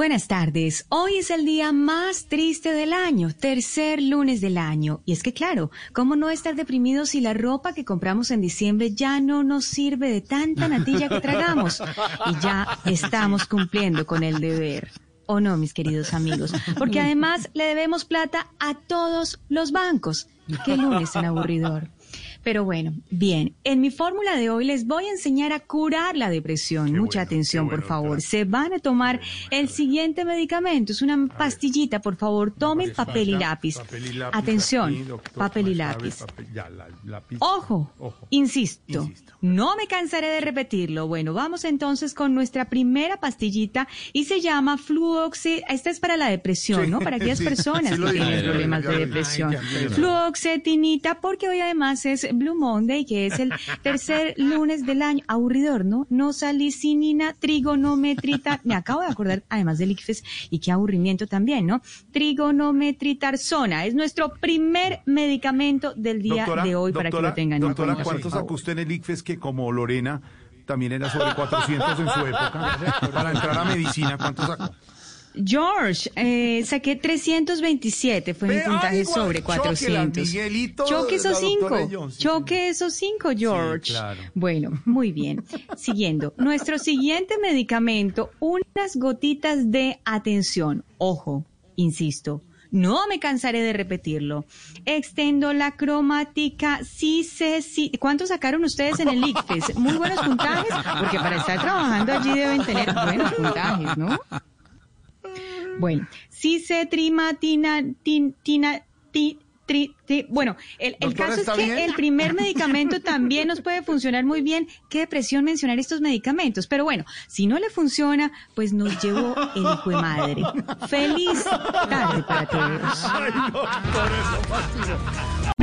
Buenas tardes. Hoy es el día más triste del año, tercer lunes del año. Y es que claro, ¿cómo no estar deprimidos si la ropa que compramos en diciembre ya no nos sirve de tanta natilla que tragamos? Y ya estamos cumpliendo con el deber. ¿O no, mis queridos amigos? Porque además le debemos plata a todos los bancos. Qué lunes tan aburridor. Pero bueno, bien, en mi fórmula de hoy les voy a enseñar a curar la depresión. Mucha atención, por favor. Se van a tomar el siguiente medicamento. Es una pastillita, por favor. Tomen papel y lápiz. Atención, papel y lápiz. Ojo, insisto, no me cansaré de repetirlo. Bueno, vamos entonces con nuestra primera pastillita y se llama Fluoxe. Esta es para la depresión, ¿no? Para aquellas personas que tienen problemas de depresión. Fluoxetinita, porque hoy además es Blue Monday, que es el tercer lunes del año. Aburridor, ¿no? No salicinina, trigonometrita. Me acabo de acordar, además del ICFES, y qué aburrimiento también, ¿no? Trigonometritarsona. Es nuestro primer medicamento del día de hoy para que lo tengan en cuenta. ¿cuánto sacó usted en el ICFES que como Lorena también era sobre 400 en su época? Para entrar a medicina, ¿cuánto sacó? George, eh, saqué 327, fue mi puntaje sobre 400. Choque esos cinco, choque esos cinco, George. Bueno, muy bien. Siguiendo, nuestro siguiente medicamento, unas gotitas de atención. Ojo, insisto, no me cansaré de repetirlo. Extendo la cromática, sí, sí, sí. ¿Cuántos sacaron ustedes en el ICFES? Muy buenos puntajes, porque para estar trabajando allí deben tener buenos puntajes, ¿no? Bueno, cicetrimatina, tina, ti, tri, ti. Bueno, el, el caso es que el primer medicamento también nos puede funcionar muy bien. Qué depresión mencionar estos medicamentos. Pero bueno, si no le funciona, pues nos llevó el hijo de madre. Feliz tarde para todos.